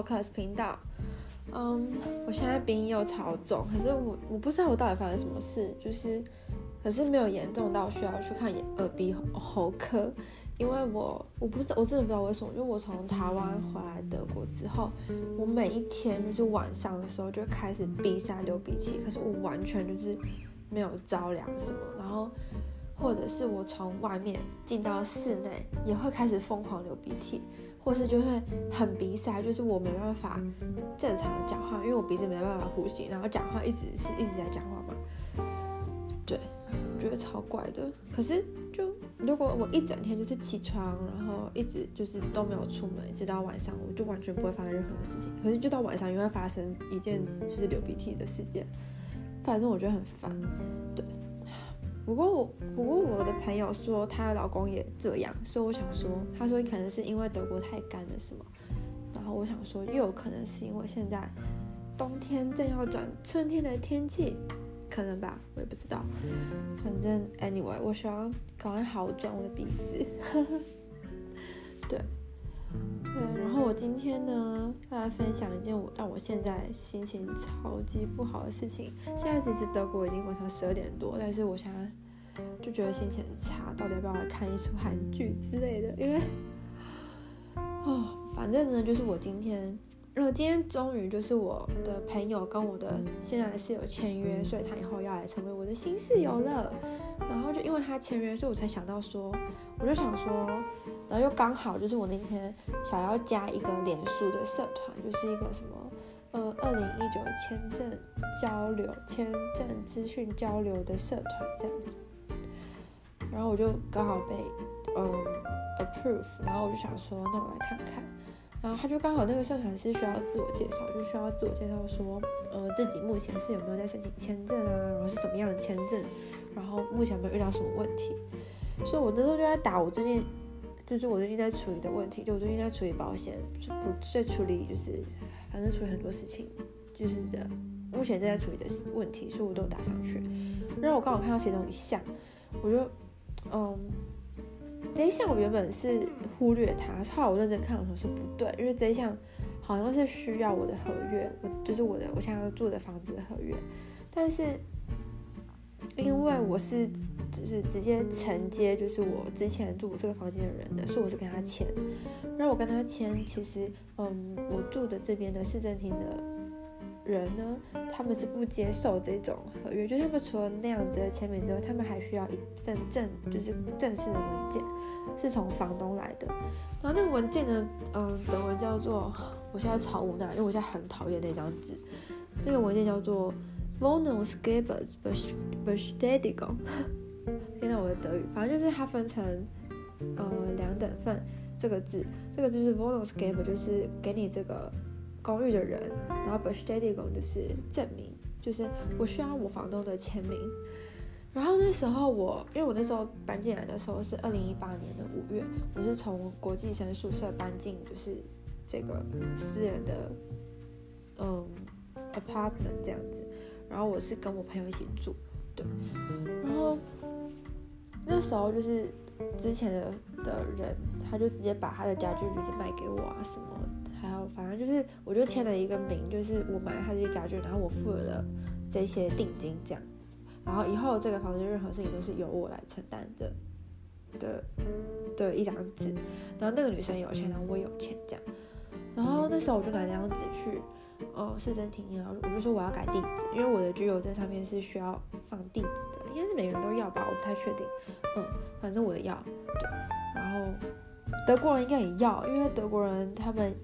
Podcast 频道。嗯，我现在鼻音又超重，可是我我不知道我到底发生什么事，就是可是没有严重到需要去看耳鼻喉科，因为我我不知道我真的不知道为什么，因为我从台湾回来德国之后，我每一天就是晚上的时候就开始鼻塞流鼻涕，可是我完全就是没有着凉什么，然后。或者是我从外面进到室内，也会开始疯狂流鼻涕，或是就会很鼻塞，就是我没办法正常的讲话，因为我鼻子没办法呼吸，然后讲话一直是一直在讲话嘛。对，我觉得超怪的。可是就如果我一整天就是起床，然后一直就是都没有出门，一直到晚上，我就完全不会发生任何的事情。可是就到晚上又会发生一件就是流鼻涕的事件，反正我觉得很烦。对。不过我，不过我的朋友说她的老公也这样，所以我想说，他说可能是因为德国太干了，什么？然后我想说，又有可能是因为现在冬天正要转春天的天气，可能吧，我也不知道。反正 anyway，我希望赶快好转我的鼻子。对，对。然后我今天呢，要来分享一件我让我现在心情超级不好的事情。现在其实德国已经晚上十二点多，但是我现在。就觉得心情很差，到底要不要来看一出韩剧之类的？因为，哦，反正呢，就是我今天，然后今天终于就是我的朋友跟我的现在的室友签约，所以他以后要来成为我的新室友了。然后就因为他签约，所以我才想到说，我就想说，然后又刚好就是我那天想要加一个脸书的社团，就是一个什么，呃，二零一九签证交流、签证资讯交流的社团这样子。然后我就刚好被嗯 approve，然后我就想说，那我来看看。然后他就刚好那个社团是需要自我介绍，就需要自我介绍说，呃，自己目前是有没有在申请签证啊，然后是什么样的签证，然后目前有没有遇到什么问题。所以我那时候就在打我最近，就是我最近在处理的问题，就我最近在处理保险，不在处理就是反正处理很多事情，就是这目前正在处理的问题，所以我都打上去。然后我刚好看到其中一项，我就。嗯，这一项我原本是忽略它，后来我认真看的时候说不对，因为这一项好像是需要我的合约，我就是我的我现在要住的房子的合约，但是因为我是就是直接承接就是我之前住这个房间的人的，所以我是跟他签，然后我跟他签，其实嗯，我住的这边的市政厅的。人呢，他们是不接受这种合约，就是他们除了那样子的签名之外，他们还需要一份正，就是正式的文件，是从房东来的。然后那个文件呢，嗯，德文叫做，我现在超无奈，因为我现在很讨厌那张纸。那个文件叫做 Wohnungsgebersbestätigung。天哪，我的德语，反正就是它分成呃两等份，这个字，这个字就是 Wohnungsgeber，就是给你这个。公寓的人，然后 Bestätigung 就是证明，就是我需要我房东的签名。然后那时候我，因为我那时候搬进来的时候是二零一八年的五月，我是从国际生宿舍搬进就是这个私人的嗯 apartment 这样子。然后我是跟我朋友一起住，对。然后那时候就是之前的的人，他就直接把他的家具就是卖给我啊什么。反正就是，我就签了一个名，就是我买了他这些家具，然后我付了这些定金这样子，然后以后这个房子任何事情都是由我来承担的的的一张纸，然后那个女生有钱，然后我有钱这样，然后那时候我就拿这张纸去，哦，市政厅，然后我就说我要改地址，因为我的居留证上面是需要放地址的，应该是每个人都要吧，我不太确定，嗯，反正我的要，对，然后德国人应该也要，因为德国人他们。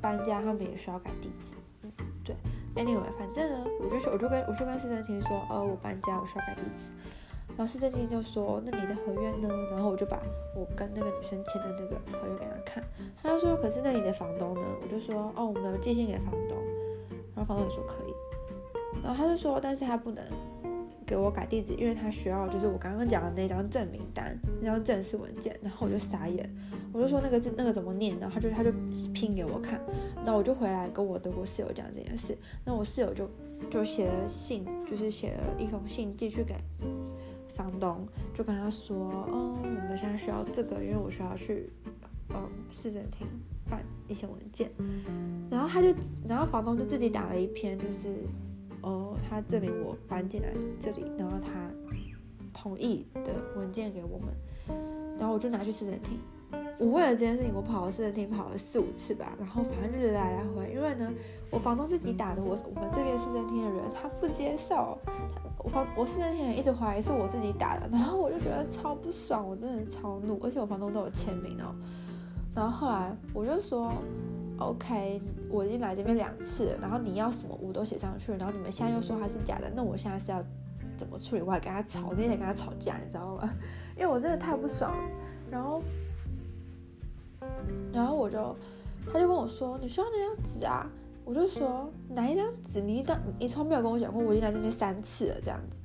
搬家，他们也需要改地址。嗯，对。Anyway，反正呢，我就说，我就跟我就跟市政厅说，呃，我搬家，我需要改地址。然后市政厅就说，那你的合约呢？然后我就把我跟那个女生签的那个合约给他看。他就说，可是那你的房东呢？我就说，哦，我们有寄信给房东。然后房东也说可以。然后他就说，但是他不能。给我改地址，因为他需要就是我刚刚讲的那张证明单，那张正式文件。然后我就傻眼，我就说那个字那个怎么念？然后他就他就拼给我看。那我就回来跟我德国室友讲这件事。那我室友就就写了信，就是写了一封信寄去给房东，就跟他说，嗯，我们现在需要这个，因为我需要去嗯市政厅办一些文件，然后他就，然后房东就自己打了一篇，就是哦，他证明我搬进来这里，然后他同意的文件给我们，然后我就拿去市政厅。我为了这件事情，我跑了市政厅跑了四五次吧，然后反正就是来来回，因为呢，我房东自己打的，我我们这边市政厅的人他不接受，他我房我市政厅人一直怀疑是我自己打的，然后我就觉得超不爽，我真的超怒，而且我房东都有签名哦。然后后来我就说，OK，我已经来这边两次了，然后你要什么我都写上去了，然后你们现在又说他是假的，那我现在是要怎么处理？我还跟他吵，那天跟他吵架，你知道吗？因为我真的太不爽了，然后。然后我就，他就跟我说：“你需要那张纸啊？”我就说：“哪一张纸？你一张，你从没有跟我讲过，我已经来这边三次了，这样子。”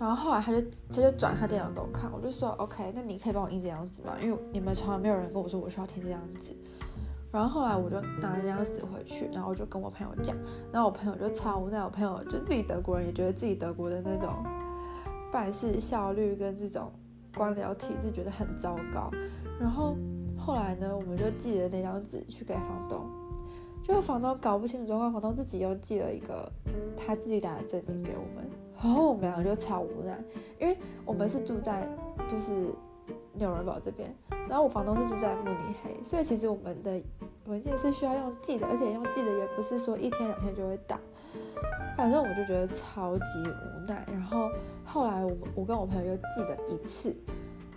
然后后来他就他就转他电脑给我看，我就说：“OK，那你可以帮我印这张纸吗？因为你们从来没有人跟我说我需要填这张纸。”然后后来我就拿了这张纸回去，然后我就跟我朋友讲，然后我朋友就超无奈，我朋友就自己德国人也觉得自己德国的那种办事效率跟这种官僚体制觉得很糟糕，然后。后来呢，我们就寄了那张纸去给房东，结果房东搞不清楚状况，房东自己又寄了一个他自己打的证明给我们，然后我们两个就超无奈，因为我们是住在就是纽伦堡这边，然后我房东是住在慕尼黑，所以其实我们的文件是需要用寄的，而且用寄的也不是说一天两天就会到，反正我就觉得超级无奈。然后后来我我跟我朋友又寄了一次。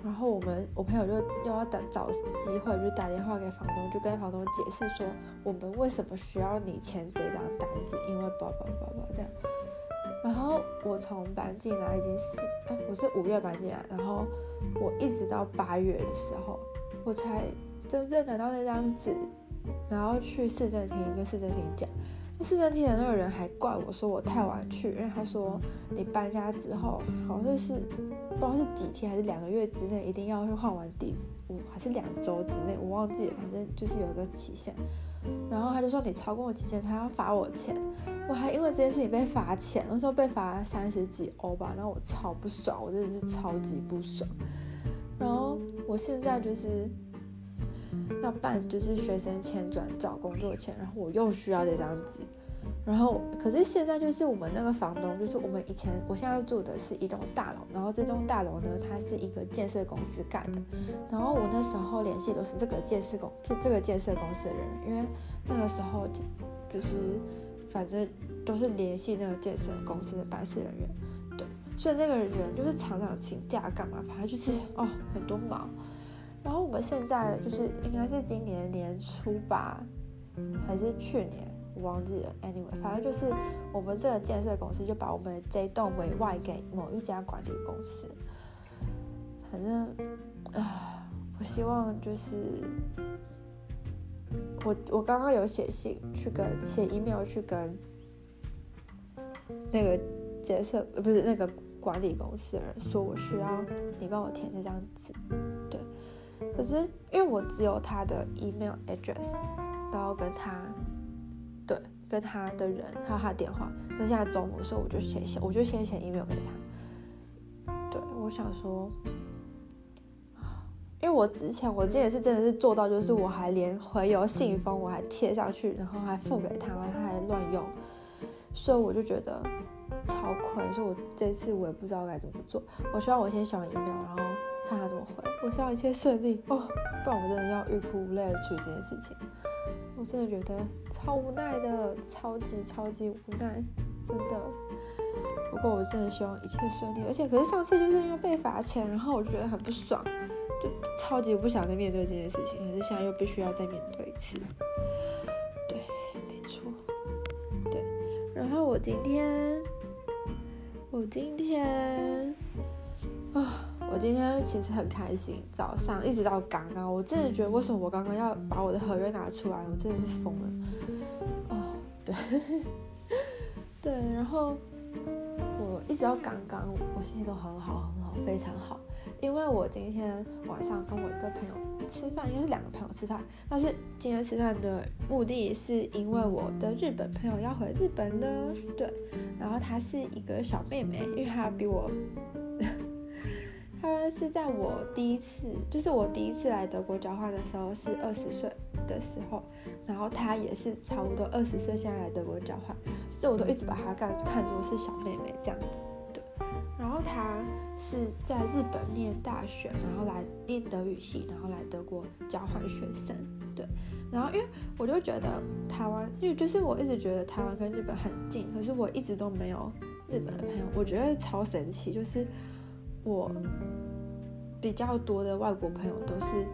然后我们我朋友就又要等找机会，就打电话给房东，就跟房东解释说我们为什么需要你签这张单子，因为宝宝宝宝这样。然后我从搬进来已经是哎，我是五月搬进来，然后我一直到八月的时候，我才真正拿到那张纸，然后去市政厅跟市政厅讲。市政厅的那个人还怪我说我太晚去，因为他说你搬家之后好像是不知道是几天还是两个月之内一定要去换完地址，我还是两周之内我忘记了，反正就是有一个期限。然后他就说你超过我期限，他要罚我钱。我还因为这件事情被罚钱，那时候被罚三十几欧吧，然后我超不爽，我真的是超级不爽。然后我现在就是。要办就是学生签转找工作签，然后我又需要这张纸，然后可是现在就是我们那个房东，就是我们以前我现在住的是一栋大楼，然后这栋大楼呢，它是一个建设公司盖的，然后我那时候联系都是这个建设公这这个建设公司的人，因为那个时候就是反正都是联系那个建设公司的办事人员，对，所以那个人就是常常请假干嘛，反正就是哦很多忙。然后我们现在就是应该是今年年初吧，还是去年我忘记了。Anyway，反正就是我们这个建设公司就把我们的这栋委外给某一家管理公司。反正啊，我希望就是我我刚刚有写信去跟写 email 去跟那个建设不是那个管理公司的人说，我需要你帮我填这张纸，对。可是因为我只有他的 email address，然后跟他，对，跟他的人还有他的电话。那现在中午的时候，我就写写，我就先写 email 给他。对，我想说，因为我之前我之前是真的是做到，就是我还连回邮信封我还贴上去，然后还付给他，他还乱用，所以我就觉得超亏。所以我这次我也不知道该怎么做。我希望我先写完 email，然后。看他怎么回，我希望一切顺利哦，不然我真的要欲哭无泪的处理这件事情。我真的觉得超无奈的，超级超级无奈，真的。不过我真的希望一切顺利，而且可是上次就是因为被罚钱，然后我觉得很不爽，就超级不想再面对这件事情，可是现在又必须要再面对一次。对，没错，对。然后我今天，我今天，啊。我今天其实很开心，早上一直到刚刚，我真的觉得为什么我刚刚要把我的合约拿出来，我真的是疯了。哦，对，对，然后我一直到刚刚，我心情都很好，很好，非常好，因为我今天晚上跟我一个朋友吃饭，应该是两个朋友吃饭，但是今天吃饭的目的是因为我的日本朋友要回日本了，对，然后她是一个小妹妹，因为她比我。是在我第一次，就是我第一次来德国交换的时候，是二十岁的时候，然后他也是差不多二十岁，现在来德国交换，所以我都一直把他看看作是小妹妹这样子。对，然后他是在日本念大学，然后来念德语系，然后来德国交换学生。对，然后因为我就觉得台湾，因为就是我一直觉得台湾跟日本很近，可是我一直都没有日本的朋友，我觉得超神奇，就是我比较多的外国朋友都是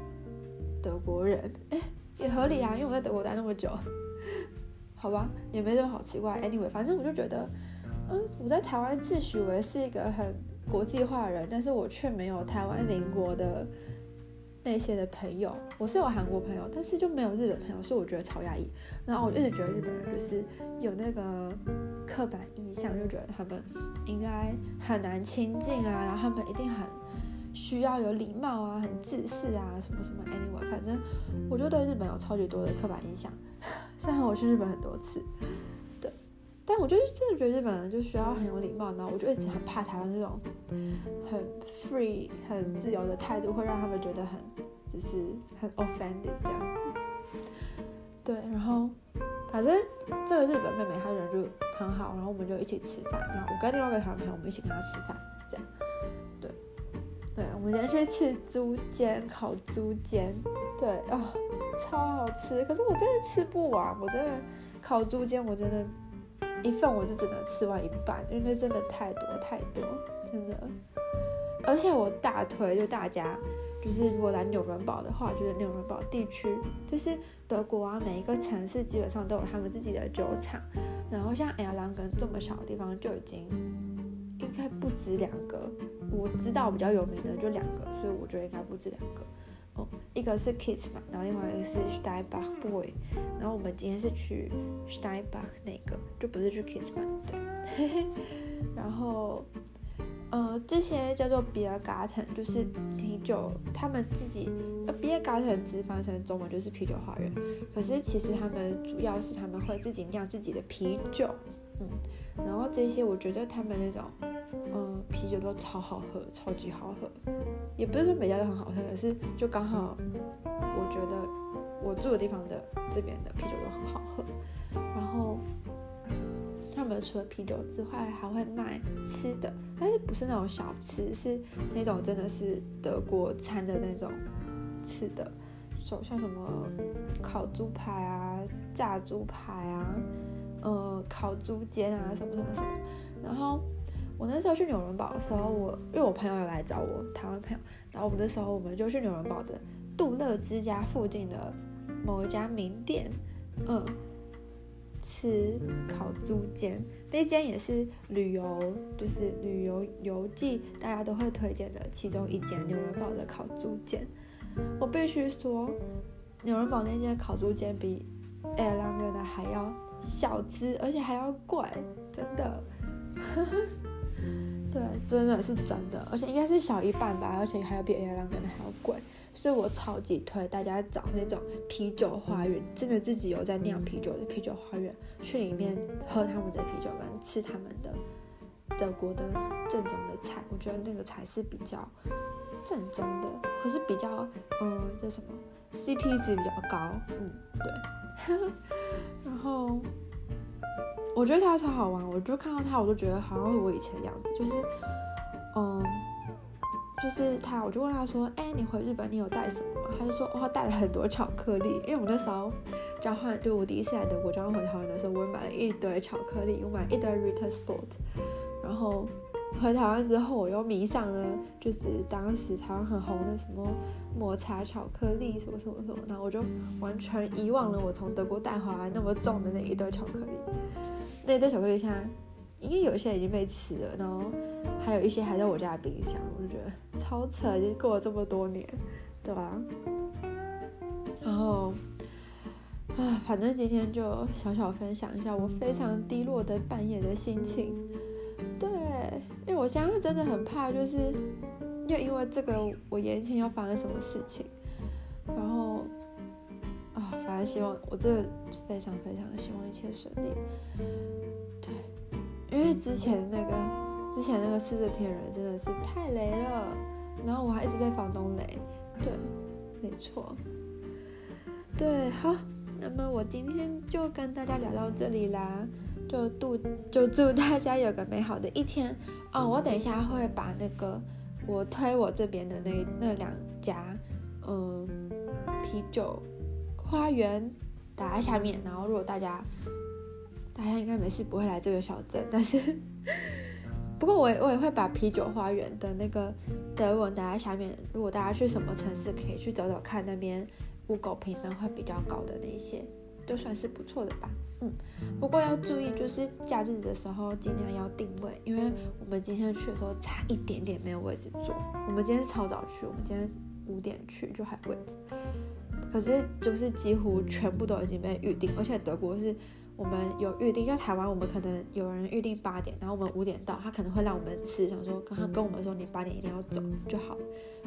德国人，哎，也合理啊，因为我在德国待那么久，好吧，也没什么好奇怪。Anyway，反正我就觉得，嗯，我在台湾自诩为是一个很国际化的人，但是我却没有台湾邻国的。那些的朋友，我是有韩国朋友，但是就没有日本朋友，所以我觉得超压抑。然后我一直觉得日本人就是有那个刻板印象，就觉得他们应该很难亲近啊，然后他们一定很需要有礼貌啊，很自私啊，什么什么。Anyway，反正我就对日本有超级多的刻板印象。虽然我去日本很多次，对，但我就是真的觉得日本人就需要很有礼貌，然后我就一直很怕台湾这种很 free、很自由的态度会让他们觉得很。就是很 offended 这样子，对，然后反正这个日本妹妹她人就很好，然后我们就一起吃饭，然后我跟另外一个台湾朋友我们一起跟她吃饭，这样，我们今天去吃猪肩，烤猪肩，对，哦，超好吃，可是我真的吃不完，我真的烤猪肩我真的，一份我就只能吃完一半，因为那真的太多太多，真的，而且我大推就大家。就是如果来纽伦堡的话，就是纽伦堡地区，就是德国啊，每一个城市基本上都有他们自己的酒厂。然后像埃尔朗根这么小的地方就已经应该不止两个，我知道比较有名的就两个，所以我觉得应该不止两个。哦，一个是 Kiss 嘛然后另外一个是 Steinbach Boy。然后我们今天是去 Steinbach 那个，就不是去 Kitzbühel，对。然后。呃，这些叫做 Beer Garden，就是啤酒，他们自己呃 Biergarten 直翻成中文就是啤酒花园。可是其实他们主要是他们会自己酿自己的啤酒，嗯，然后这些我觉得他们那种，啤酒都超好喝，超级好喝。也不是说每家都很好喝，可是就刚好，我觉得我住的地方的这边的啤酒都很好喝，然后。他们除了啤酒之外，还会卖吃的，但是不是那种小吃，是那种真的是德国餐的那种吃的，像像什么烤猪排啊、炸猪排啊、呃烤猪肩啊什么什么什么。然后我那时候去纽伦堡的时候，我因为我朋友有来找我，台湾朋友，然后我们那时候我们就去纽伦堡的杜勒之家附近的某一家名店，嗯。吃烤猪肩，那间也是旅游，就是旅游游记，大家都会推荐的其中一间纽伦堡的烤猪肩。我必须说，纽伦堡那间烤猪肩比爱尔兰根的还要小资，而且还要贵，真的。对，真的是真的，而且应该是小一半吧，而且还要比爱尔兰根的还要贵。所以我超级推大家找那种啤酒花园，真的自己有在酿啤酒的啤酒花园，去里面喝他们的啤酒，跟吃他们的德国的正宗的菜，我觉得那个才是比较正宗的，可是比较嗯，叫什么 CP 值比较高，嗯，对。然后我觉得他超好玩，我就看到他，我就觉得好像是我以前的样子，就是嗯。就是他，我就问他说：“哎、你回日本你有带什么吗？”他就说：“哦，带了很多巧克力。”因为我那时候交换，就我第一次来德国交换回台湾的时候，我也买了一堆巧克力，我买一堆 Ritter Sport。然后回台湾之后，我又迷上了，就是当时台湾很红的什么抹茶巧克力，什么什么什么。然后我就完全遗忘了我从德国带回来那么重的那一堆巧克力。那一堆巧克力现在。因为有一些已经被吃了，然后还有一些还在我家的冰箱，我就觉得超扯，已经过了这么多年，对吧？然后啊，反正今天就小小分享一下我非常低落的半夜的心情。我现在真的很怕，就是又因为这个我眼前要发生什么事情，然后啊，反正希望我真的非常非常希望一切顺利。对。因为之前那个，之前那个四月天人真的是太雷了，然后我还一直被房东雷，对，没错。对，好，那么我今天就跟大家聊到这里啦，就祝就祝大家有个美好的一天哦。我等一下会把那个我推我这边的那那两家，嗯，啤酒花园打在下面，然后如果大家大家应该没事不会来这个小镇，但是。不过我我也会把啤酒花园的那个德文打在下面。如果大家去什么城市，可以去找找看那边 Google 评分会比较高的那些，就算是不错的吧。嗯，不过要注意，就是假日的时候尽量要定位，因为我们今天去的时候差一点点没有位置坐。我们今天是超早去，我们今天五点去就还有位置，可是就是几乎全部都已经被预定，而且德国是。我们有预定，在台湾，我们可能有人预定八点，然后我们五点到，他可能会让我们吃，想说刚刚跟我们说你八点一定要走就好。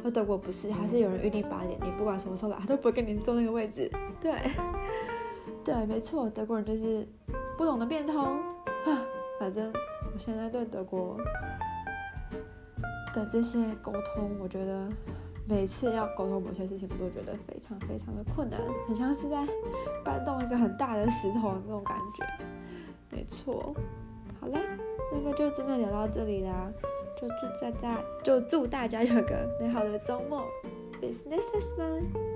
而德国不是，他是有人预定八点，你不管什么时候来，他都不会跟你坐那个位置。对，对，没错，德国人就是不懂得变通。反正我现在对德国的这些沟通，我觉得。每次要沟通某些事情，我都觉得非常非常的困难，很像是在搬动一个很大的石头那种感觉。没错，好啦，那么就真的聊到这里啦，就祝大家就祝大家有个美好的周末，Business is fun。